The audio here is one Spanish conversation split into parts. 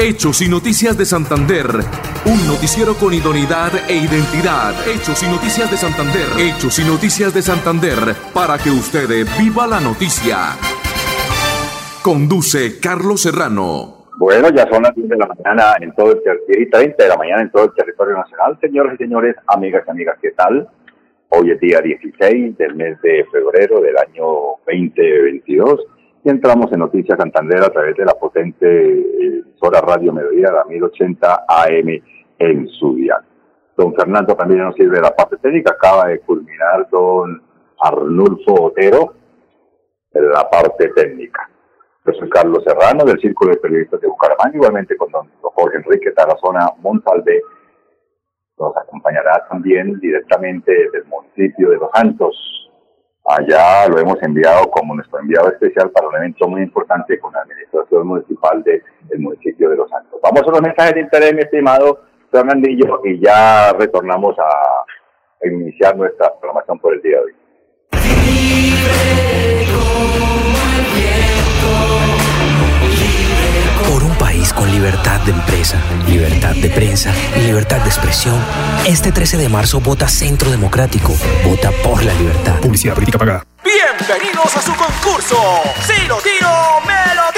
Hechos y Noticias de Santander. Un noticiero con idoneidad e identidad. Hechos y Noticias de Santander. Hechos y Noticias de Santander. Para que usted viva la noticia. Conduce Carlos Serrano. Bueno, ya son las 10 de la mañana en todo el territorio, 30 de la mañana en todo el territorio nacional. Señoras y señores, amigas y amigas, ¿qué tal? Hoy es día 16 del mes de febrero del año 2022 y entramos en Noticias Santander a través de la potente emisora Radio Mediodía, la 1080 AM en su día. Don Fernando también nos sirve de la parte técnica, acaba de culminar don Arnulfo Otero la parte técnica. Yo soy Carlos Serrano del Círculo de Periodistas de Bucaramanga, igualmente con don Jorge Enrique Tarazona Montalve. Nos acompañará también directamente del municipio de Los Santos, Allá lo hemos enviado como nuestro enviado especial para un evento muy importante con la administración municipal del municipio de Los Santos. Vamos a los mensajes de interés, mi estimado Fernandillo, y ya retornamos a iniciar nuestra programación por el día de hoy. Por un país con libertad de empresa, libertad de prensa y libertad de expresión, este 13 de marzo vota Centro Democrático. Vota por la libertad. Publicidad política pagada. Bienvenidos a su concurso. Si lo tiro, me lo tiro.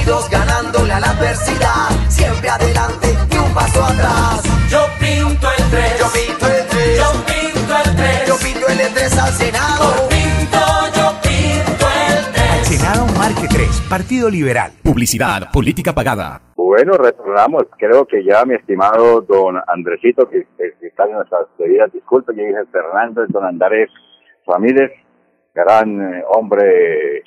Unidos ganándole a la adversidad. Siempre adelante y un paso atrás. Yo pinto el tren, Yo pinto el tren, yo pinto el tren. yo pinto el E3 al Senado. Por pinto, yo pinto el tren. Senado Marque 3, Partido Liberal. Publicidad política pagada. Bueno, retornamos. Creo que ya mi estimado don Andresito, que, que está en nuestras debidas disculpas, yo dije Fernando, don Andrés Ramírez, gran eh, hombre,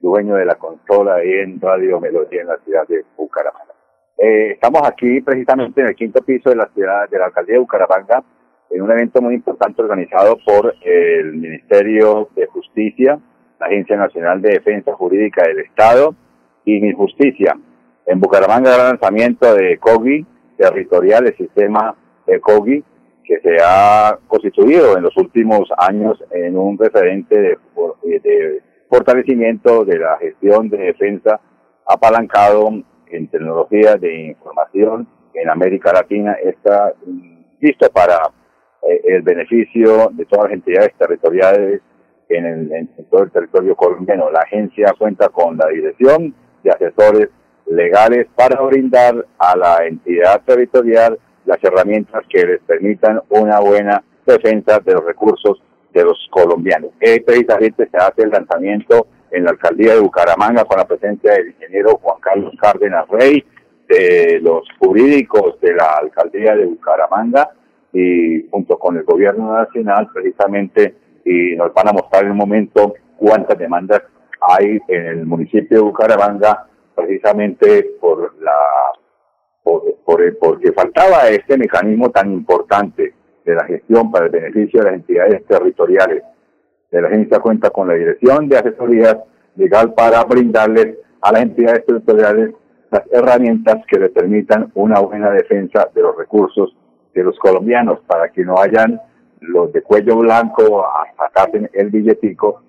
dueño de la consola ahí en Radio Melodía en la ciudad de Bucaramanga. Eh, estamos aquí precisamente en el quinto piso de la ciudad, de la alcaldía de Bucaramanga, en un evento muy importante organizado por el Ministerio de Justicia, la Agencia Nacional de Defensa Jurídica del Estado y Mi Justicia. En Bucaramanga el lanzamiento de COGI territorial, el sistema de COGI, que se ha constituido en los últimos años en un referente de, de fortalecimiento de la gestión de defensa apalancado en tecnologías de información en América Latina. Está listo para eh, el beneficio de todas las entidades territoriales en, en todo el territorio colombiano. La agencia cuenta con la dirección de asesores legales para brindar a la entidad territorial las herramientas que les permitan una buena defensa de los recursos de los colombianos. Eh, precisamente se hace el lanzamiento en la alcaldía de Bucaramanga con la presencia del ingeniero Juan Carlos Cárdenas Rey, de los jurídicos de la alcaldía de Bucaramanga y junto con el gobierno nacional precisamente y nos van a mostrar en un momento cuántas demandas hay en el municipio de Bucaramanga precisamente por la por, por porque faltaba este mecanismo tan importante de la gestión para el beneficio de las entidades territoriales. La agencia cuenta con la dirección de asesoría legal para brindarles a las entidades territoriales las herramientas que le permitan una buena defensa de los recursos de los colombianos para que no hayan los de cuello blanco sacarse el billetico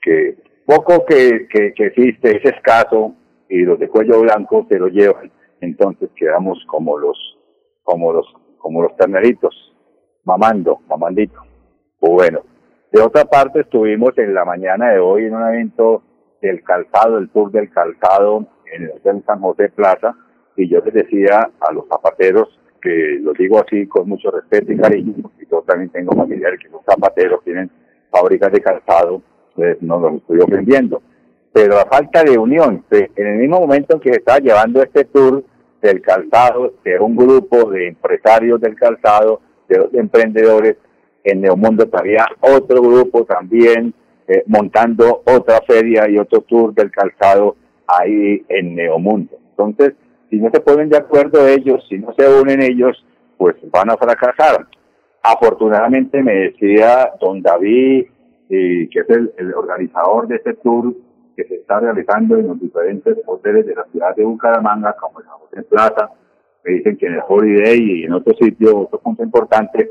que poco que, que, que existe es escaso y los de cuello blanco se lo llevan entonces quedamos como los como los como los terneritos mamando mamandito. Bueno de otra parte estuvimos en la mañana de hoy en un evento del calzado el tour del calzado en el Hotel San José Plaza y yo les decía a los zapateros que lo digo así con mucho respeto y cariño porque yo también tengo familiares que son zapateros tienen fábricas de calzado pues no los estoy ofendiendo. Pero a falta de unión, pues, en el mismo momento en que se estaba llevando este tour del calzado, de un grupo de empresarios del calzado, de los emprendedores. En Neomundo estaría otro grupo también eh, montando otra feria y otro tour del calzado ahí en Neomundo. Entonces, si no se ponen de acuerdo ellos, si no se unen ellos, pues van a fracasar. Afortunadamente me decía don David, que es el, organizador de este tour que se está realizando en los diferentes hoteles de la ciudad de Bucaramanga, como el José Plaza, me dicen que en el Holiday y en otros sitios, otro punto importante,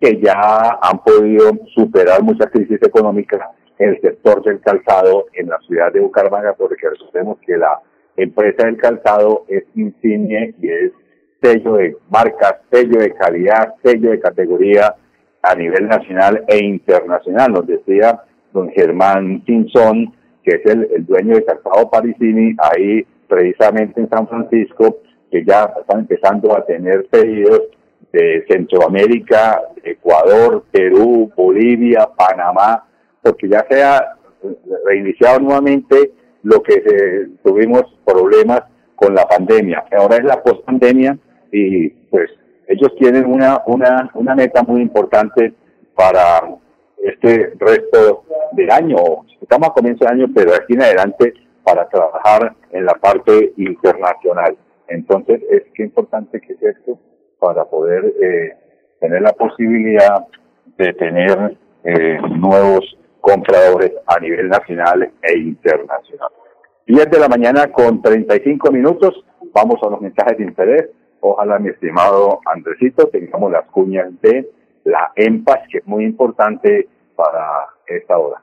que ya han podido superar muchas crisis económicas en el sector del calzado en la ciudad de Bucaramanga, porque recordemos que la empresa del calzado es insigne y es sello de marca, sello de calidad, sello de categoría a nivel nacional e internacional. Nos decía don Germán Simpson, que es el, el dueño de Calzado Parisini, ahí precisamente en San Francisco, que ya están empezando a tener pedidos de Centroamérica, Ecuador, Perú, Bolivia, Panamá, porque ya se ha reiniciado nuevamente lo que se, tuvimos problemas con la pandemia. Ahora es la post-pandemia y pues ellos tienen una, una, una meta muy importante para este resto del año. Estamos a comienzo de año, pero aquí en adelante para trabajar en la parte internacional. Entonces, es que importante que es esto para poder eh, tener la posibilidad de tener eh, nuevos compradores a nivel nacional e internacional. 10 de la mañana con 35 minutos, vamos a los mensajes de interés. Ojalá, mi estimado Andresito, tengamos las cuñas de la EMPAS, que es muy importante para esta hora.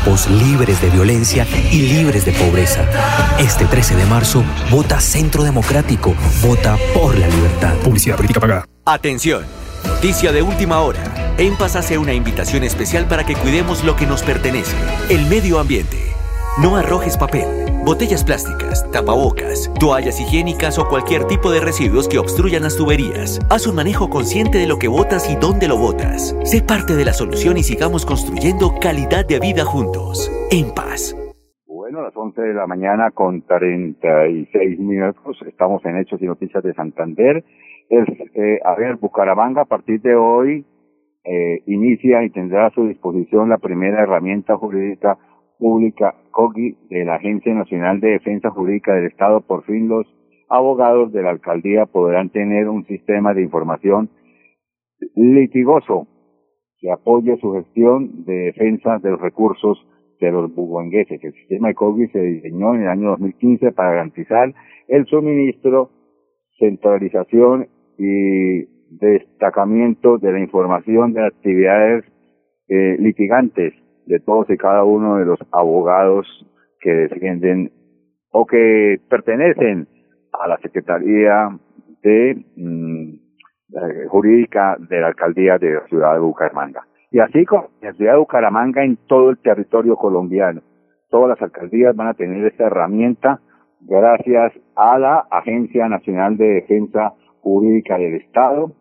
Campos libres de violencia y libres de pobreza. Este 13 de marzo, vota Centro Democrático, vota por la libertad. Publicidad política pagada. Atención, noticia de última hora. EMPAS hace una invitación especial para que cuidemos lo que nos pertenece, el medio ambiente. No arrojes papel, botellas plásticas, tapabocas, toallas higiénicas o cualquier tipo de residuos que obstruyan las tuberías. Haz un manejo consciente de lo que botas y dónde lo botas. Sé parte de la solución y sigamos construyendo calidad de vida juntos. En paz. Bueno, a las 11 de la mañana con 36 minutos estamos en Hechos y Noticias de Santander. Eh, a ver, Bucaramanga a partir de hoy eh, inicia y tendrá a su disposición la primera herramienta jurídica pública COGI de la Agencia Nacional de Defensa Jurídica del Estado. Por fin los abogados de la alcaldía podrán tener un sistema de información litigoso que apoye su gestión de defensa de los recursos de los buguangueses. El sistema de COGI se diseñó en el año 2015 para garantizar el suministro, centralización y destacamiento de la información de actividades eh, litigantes de todos y cada uno de los abogados que defienden o que pertenecen a la Secretaría de mm, eh, Jurídica de la Alcaldía de la Ciudad de Bucaramanga. Y así como la Ciudad de Bucaramanga, en todo el territorio colombiano, todas las alcaldías van a tener esta herramienta gracias a la Agencia Nacional de Defensa Jurídica del Estado.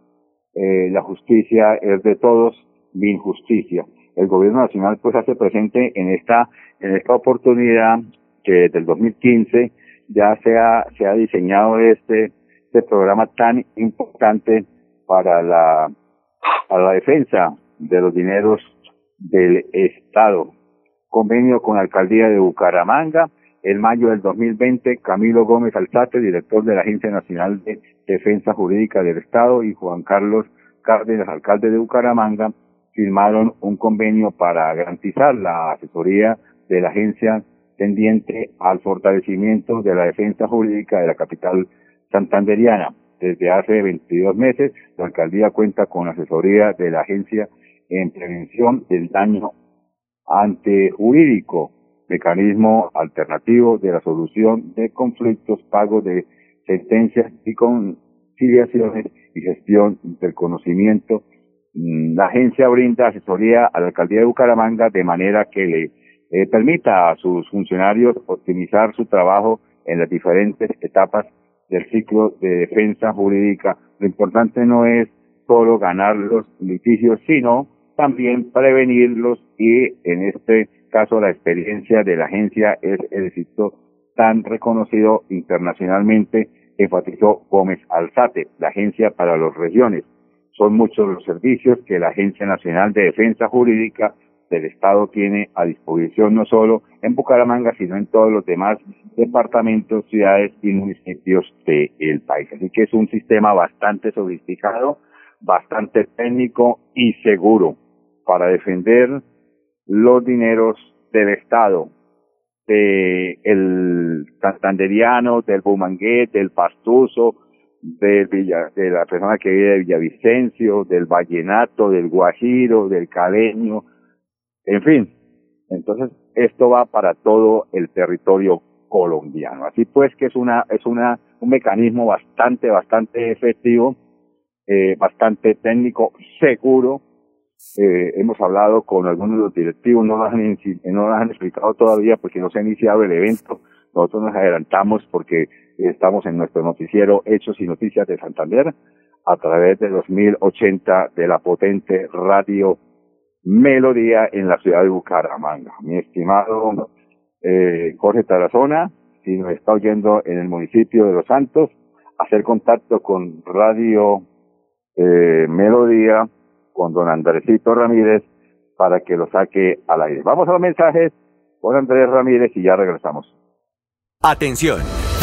Eh, la justicia es de todos, mi injusticia el gobierno nacional pues hace presente en esta en esta oportunidad que desde el 2015 ya se ha, se ha diseñado este este programa tan importante para la para la defensa de los dineros del Estado. Convenio con la alcaldía de Bucaramanga. En mayo del 2020, Camilo Gómez Alzate, director de la Agencia Nacional de Defensa Jurídica del Estado, y Juan Carlos Cárdenas, alcalde de Bucaramanga, firmaron un convenio para garantizar la asesoría de la agencia tendiente al fortalecimiento de la defensa jurídica de la capital santanderiana. Desde hace 22 meses, la alcaldía cuenta con asesoría de la agencia en prevención del daño antejurídico mecanismo alternativo de la solución de conflictos, pago de sentencias y conciliaciones y gestión del conocimiento. Mm, La agencia brinda asesoría a la alcaldía de Bucaramanga de manera que le eh, permita a sus funcionarios optimizar su trabajo en las diferentes etapas del ciclo de defensa jurídica. Lo importante no es solo ganar los litigios, sino también prevenirlos y en este caso la experiencia de la agencia es el éxito tan reconocido internacionalmente, enfatizó Gómez Alzate, la agencia para las regiones. Son muchos los servicios que la Agencia Nacional de Defensa Jurídica del Estado tiene a disposición no solo en Bucaramanga, sino en todos los demás departamentos, ciudades y municipios del país. Así que es un sistema bastante sofisticado, bastante técnico y seguro para defender los dineros del Estado, de santanderiano, del bumangués, del pastuso, del Villa, de la persona que vive de Villavicencio, del vallenato, del guajiro, del caleño, en fin. Entonces, esto va para todo el territorio colombiano. Así pues que es una, es una, un mecanismo bastante, bastante efectivo, eh, bastante técnico, seguro. Eh, hemos hablado con algunos de los directivos, no nos, han, no han explicado todavía porque no se ha iniciado el evento. Nosotros nos adelantamos porque estamos en nuestro noticiero Hechos y Noticias de Santander a través de los 1080 de la potente radio Melodía en la ciudad de Bucaramanga. Mi estimado eh, Jorge Tarazona, si nos está oyendo en el municipio de Los Santos, hacer contacto con Radio eh, Melodía, con don Andresito Ramírez, para que lo saque al aire. Vamos a los mensajes con Andrés Ramírez y ya regresamos. Atención,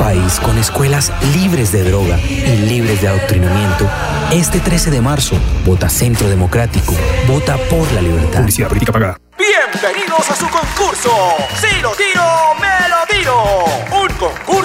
País con escuelas libres de droga y libres de adoctrinamiento, este 13 de marzo, vota Centro Democrático, vota por la libertad. Publicidad política pagada. Bienvenidos a su concurso. Si lo tiro, me lo tiro.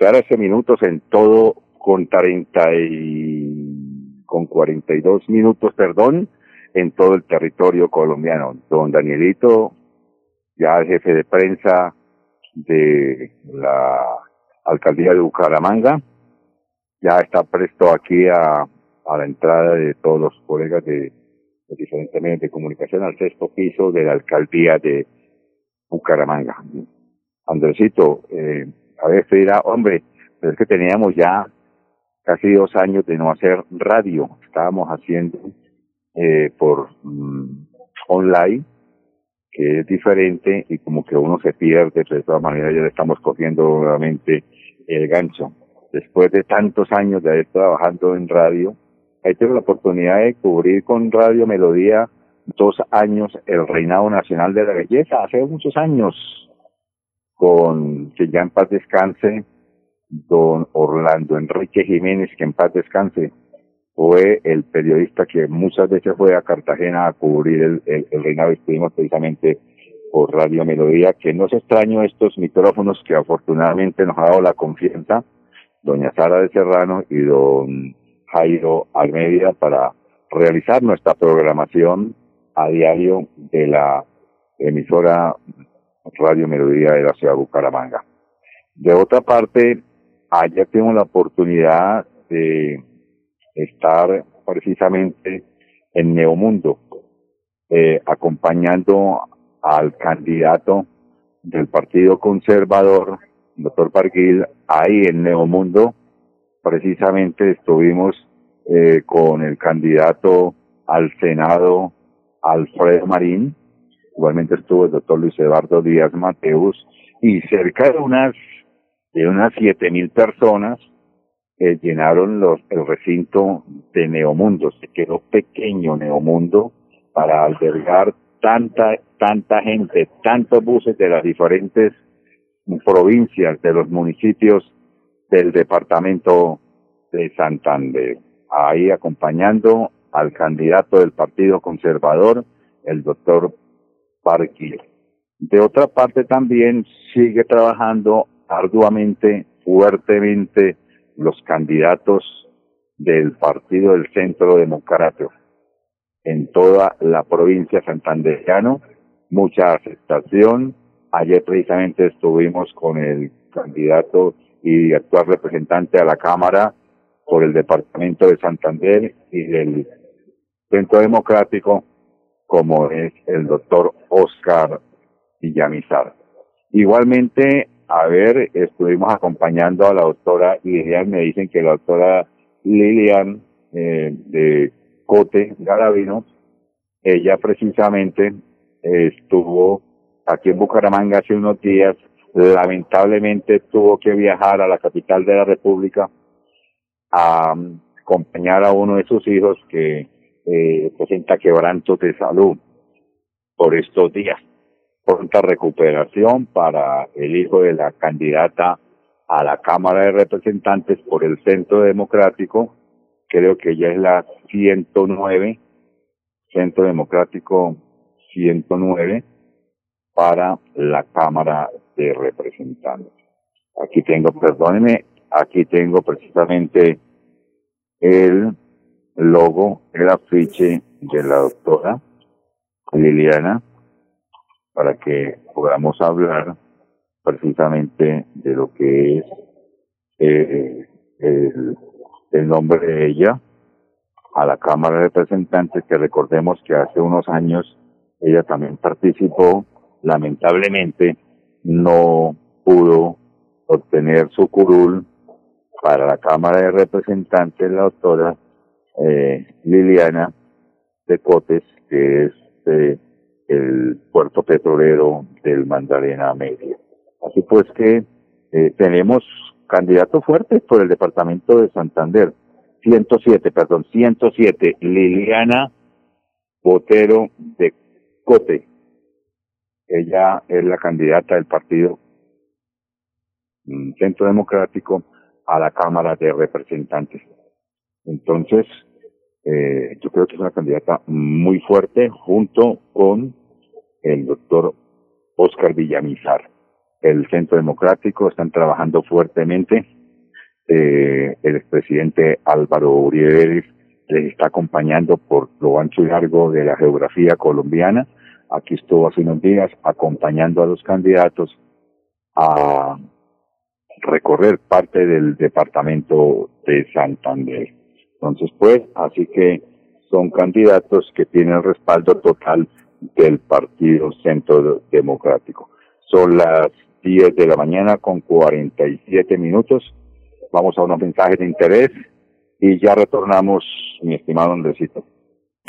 13 minutos en todo con 30 y con 42 minutos, perdón, en todo el territorio colombiano. Don Danielito, ya el jefe de prensa de la alcaldía de Bucaramanga, ya está presto aquí a, a la entrada de todos los colegas de los diferentes medios de comunicación al sexto piso de la alcaldía de Bucaramanga. Andresito, eh, a ver, usted dirá, hombre, pero es que teníamos ya casi dos años de no hacer radio. Estábamos haciendo eh, por mm, online, que es diferente y como que uno se pierde, pero de todas maneras ya le estamos cogiendo nuevamente el gancho. Después de tantos años de haber trabajando en radio, he tenido la oportunidad de cubrir con Radio Melodía dos años el Reinado Nacional de la Belleza, hace muchos años, con que ya en paz descanse, don Orlando Enrique Jiménez, que en paz descanse, fue el periodista que muchas veces fue a Cartagena a cubrir el, el, el reinado. Estuvimos precisamente por Radio Melodía, que no es extraño estos micrófonos que afortunadamente nos ha dado la confianza, doña Sara de Serrano y don Jairo Almeida, para realizar nuestra programación a diario de la emisora Radio Melodía de la ciudad de Bucaramanga. De otra parte, allá tengo la oportunidad de estar precisamente en Neomundo, eh, acompañando al candidato del Partido Conservador doctor Parquil, ahí en Neomundo, precisamente estuvimos eh, con el candidato al Senado, Alfredo Marín, igualmente estuvo el doctor Luis Eduardo Díaz Mateus, y cerca de unas de unas siete mil personas eh, llenaron los, el recinto de Neomundo. Se quedó pequeño Neomundo para albergar tanta, tanta gente, tantos buses de las diferentes provincias, de los municipios del departamento de Santander. Ahí acompañando al candidato del Partido Conservador, el doctor De otra parte también sigue trabajando arduamente, fuertemente, los candidatos del Partido del Centro Democrático en toda la provincia santandereano, mucha aceptación. Ayer precisamente estuvimos con el candidato y actual representante a la Cámara por el Departamento de Santander y del Centro Democrático, como es el doctor Oscar Villamizar. Igualmente, a ver, estuvimos acompañando a la doctora Lilian, me dicen que la doctora Lilian eh, de Cote Garavino, ella precisamente estuvo aquí en Bucaramanga hace unos días, lamentablemente tuvo que viajar a la capital de la República a acompañar a uno de sus hijos que eh, presenta quebrantos de salud por estos días pronta recuperación para el hijo de la candidata a la Cámara de Representantes por el Centro Democrático, creo que ya es la 109, Centro Democrático 109, para la Cámara de Representantes. Aquí tengo, perdónenme, aquí tengo precisamente el logo, el afiche de la doctora Liliana para que podamos hablar precisamente de lo que es eh, el, el nombre de ella a la Cámara de Representantes, que recordemos que hace unos años ella también participó, lamentablemente no pudo obtener su curul para la Cámara de Representantes, la doctora eh, Liliana de Cotes, que es eh, el puerto petrolero del Magdalena Media. Así pues que eh, tenemos candidato fuerte por el departamento de Santander. 107, perdón, 107, Liliana Botero de Cote. Ella es la candidata del partido mm, Centro Democrático a la Cámara de Representantes. Entonces, eh, yo creo que es una candidata muy fuerte junto con el doctor Oscar Villamizar. El Centro Democrático están trabajando fuertemente. Eh, el expresidente Álvaro Uribe les está acompañando por lo ancho y largo de la geografía colombiana. Aquí estuvo hace unos días acompañando a los candidatos a recorrer parte del departamento de Santander. Entonces, pues, así que son candidatos que tienen respaldo total del Partido Centro Democrático. Son las 10 de la mañana con 47 minutos. Vamos a unos mensajes de interés y ya retornamos, mi estimado Andresito.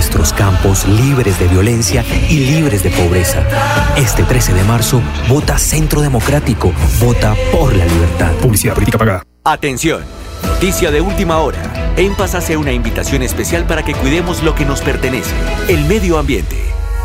Nuestros campos libres de violencia y libres de pobreza. Este 13 de marzo, vota Centro Democrático. Vota por la libertad. Publicidad política pagada. Atención. Noticia de última hora. En Paz hace una invitación especial para que cuidemos lo que nos pertenece, el medio ambiente.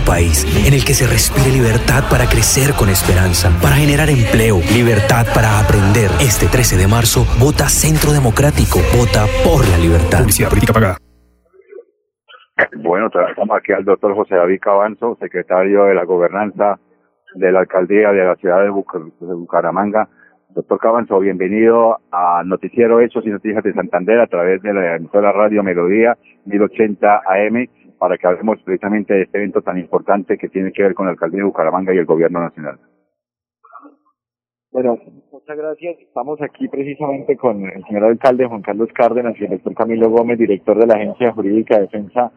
País en el que se respire libertad para crecer con esperanza, para generar empleo, libertad para aprender. Este 13 de marzo, vota Centro Democrático, vota por la libertad. Publicidad política pagada. Bueno, traemos aquí al doctor José David Cabanzo, secretario de la Gobernanza de la Alcaldía de la ciudad de, Buc- de Bucaramanga. Doctor Cabanzo, bienvenido a Noticiero Hechos y Noticias de Santander a través de la emisora Radio Melodía 1080 AM para que hablemos precisamente de este evento tan importante que tiene que ver con la Alcaldía de Bucaramanga y el Gobierno Nacional. Bueno, muchas gracias. Estamos aquí precisamente con el señor alcalde Juan Carlos Cárdenas y el doctor Camilo Gómez, director de la Agencia Jurídica de Defensa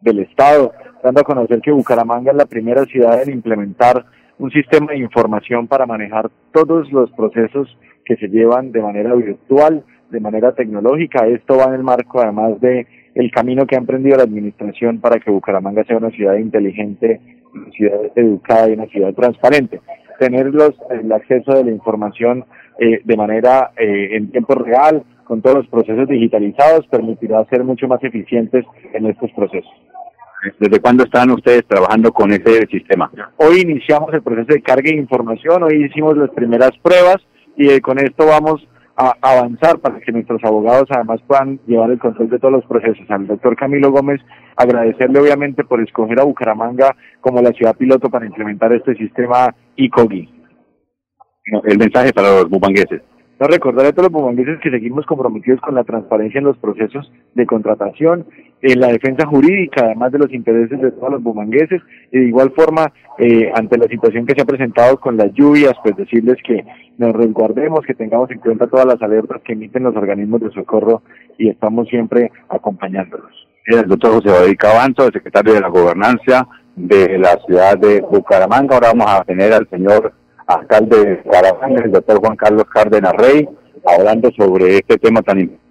del Estado, dando a conocer que Bucaramanga es la primera ciudad en implementar un sistema de información para manejar todos los procesos que se llevan de manera virtual, de manera tecnológica. Esto va en el marco además de el camino que ha emprendido la administración para que Bucaramanga sea una ciudad inteligente, una ciudad educada y una ciudad transparente. Tener los, el acceso de la información eh, de manera eh, en tiempo real, con todos los procesos digitalizados, permitirá ser mucho más eficientes en estos procesos. ¿Desde cuándo están ustedes trabajando con ese sistema? Hoy iniciamos el proceso de carga de información, hoy hicimos las primeras pruebas y eh, con esto vamos a avanzar para que nuestros abogados además puedan llevar el control de todos los procesos. Al doctor Camilo Gómez agradecerle obviamente por escoger a Bucaramanga como la ciudad piloto para implementar este sistema ICOGI. El mensaje para los bumangueses. No recordarle a todos los bumangueses que seguimos comprometidos con la transparencia en los procesos de contratación, en la defensa jurídica, además de los intereses de todos los bumangueses, y de igual forma, eh, ante la situación que se ha presentado con las lluvias, pues decirles que nos resguardemos, que tengamos en cuenta todas las alertas que emiten los organismos de socorro y estamos siempre acompañándolos. el doctor José David Cabanzo, el secretario de la Gobernanza de la ciudad de Bucaramanga. Ahora vamos a tener al señor alcalde de Bucaramanga, el doctor Juan Carlos Cárdenas Rey, hablando sobre este tema tan importante.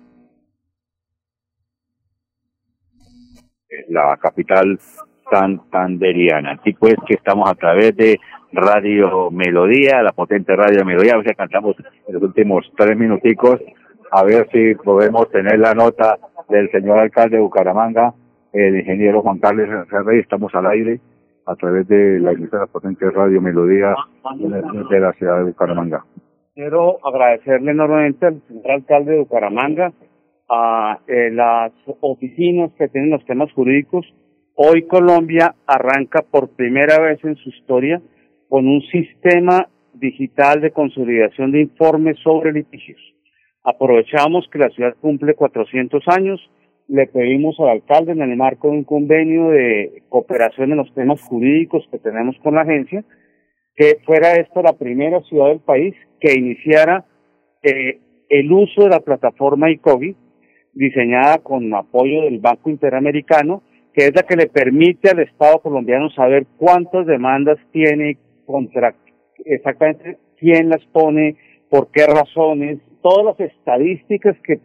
La capital santanderiana. Así pues que estamos a través de Radio Melodía, la potente Radio Melodía, a ver si alcanzamos en los últimos tres minuticos, a ver si podemos tener la nota del señor alcalde de Bucaramanga, el ingeniero Juan Carlos Rey, estamos al aire a través de la emisora potente Radio Melodía de la ciudad de Bucaramanga. Quiero agradecerle enormemente al señor alcalde de Bucaramanga, a eh, las oficinas que tienen los temas jurídicos. Hoy Colombia arranca por primera vez en su historia con un sistema digital de consolidación de informes sobre litigios. Aprovechamos que la ciudad cumple 400 años, le pedimos al alcalde en el marco de un convenio de cooperación en los temas jurídicos que tenemos con la agencia, que fuera esta la primera ciudad del país que iniciara eh, el uso de la plataforma ICOGI, diseñada con apoyo del Banco Interamericano, que es la que le permite al Estado colombiano saber cuántas demandas tiene contra exactamente quién las pone, por qué razones, todas las estadísticas que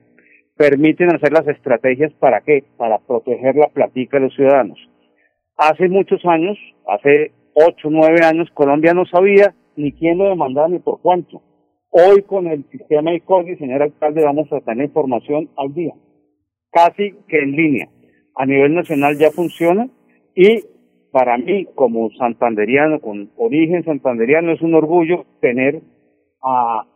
permiten hacer las estrategias para qué, para proteger la platica de los ciudadanos. Hace muchos años, hace ocho, nueve años, Colombia no sabía ni quién lo demandaba ni por cuánto. Hoy con el sistema ICOGI, señor alcalde, vamos a tener información al día, casi que en línea. A nivel nacional ya funciona y para mí, como santanderiano, con origen santanderiano, es un orgullo tener a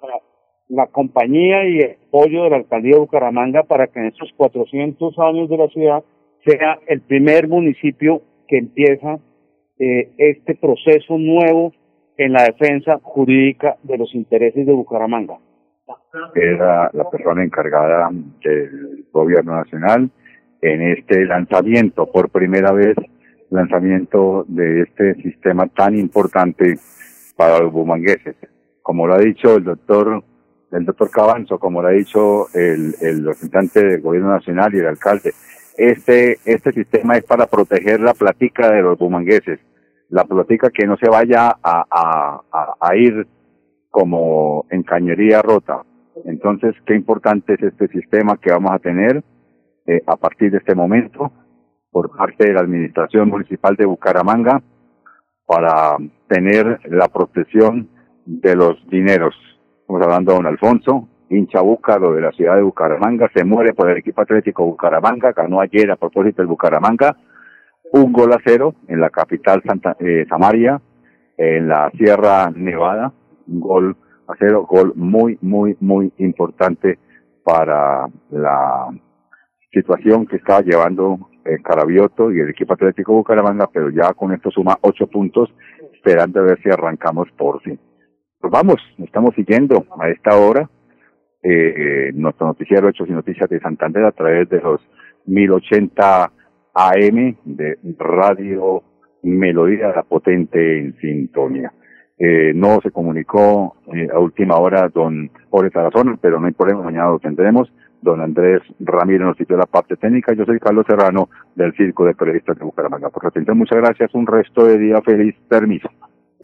la compañía y el apoyo de la alcaldía de Bucaramanga para que en estos 400 años de la ciudad sea el primer municipio que empieza eh, este proceso nuevo en la defensa jurídica de los intereses de Bucaramanga. Era la persona encargada del gobierno nacional en este lanzamiento, por primera vez, lanzamiento de este sistema tan importante para los bumangueses. Como lo ha dicho el doctor, el doctor Cabanzo, como lo ha dicho el, el representante del gobierno nacional y el alcalde, este, este sistema es para proteger la platica de los bumangueses, la platica que no se vaya a, a, a, a ir como en cañería rota. Entonces, qué importante es este sistema que vamos a tener eh, a partir de este momento por parte de la Administración Municipal de Bucaramanga para tener la protección de los dineros. Estamos hablando de don Alfonso, hincha búcaro de la ciudad de Bucaramanga, se muere por el equipo atlético Bucaramanga, ganó ayer a propósito el Bucaramanga, un gol a cero en la capital Santa eh, Samaria, en la Sierra Nevada, un gol a cero, gol muy, muy, muy importante para la situación que estaba llevando el Carabioto y el equipo atlético Bucaramanga, pero ya con esto suma ocho puntos, esperando a ver si arrancamos por fin. Pues vamos, estamos siguiendo a esta hora eh, nuestro noticiero Hechos y Noticias de Santander a través de los 1080 AM de Radio Melodía la Potente en Sintonía. Eh, no se comunicó eh, a última hora don Jorge Tarazona, pero no hay problema, mañana lo tendremos. Don Andrés Ramírez nos sitio la parte técnica. Yo soy Carlos Serrano del Circo de Periodistas de Bucaramanga. Por su atención, muchas gracias. Un resto de día feliz. Permiso.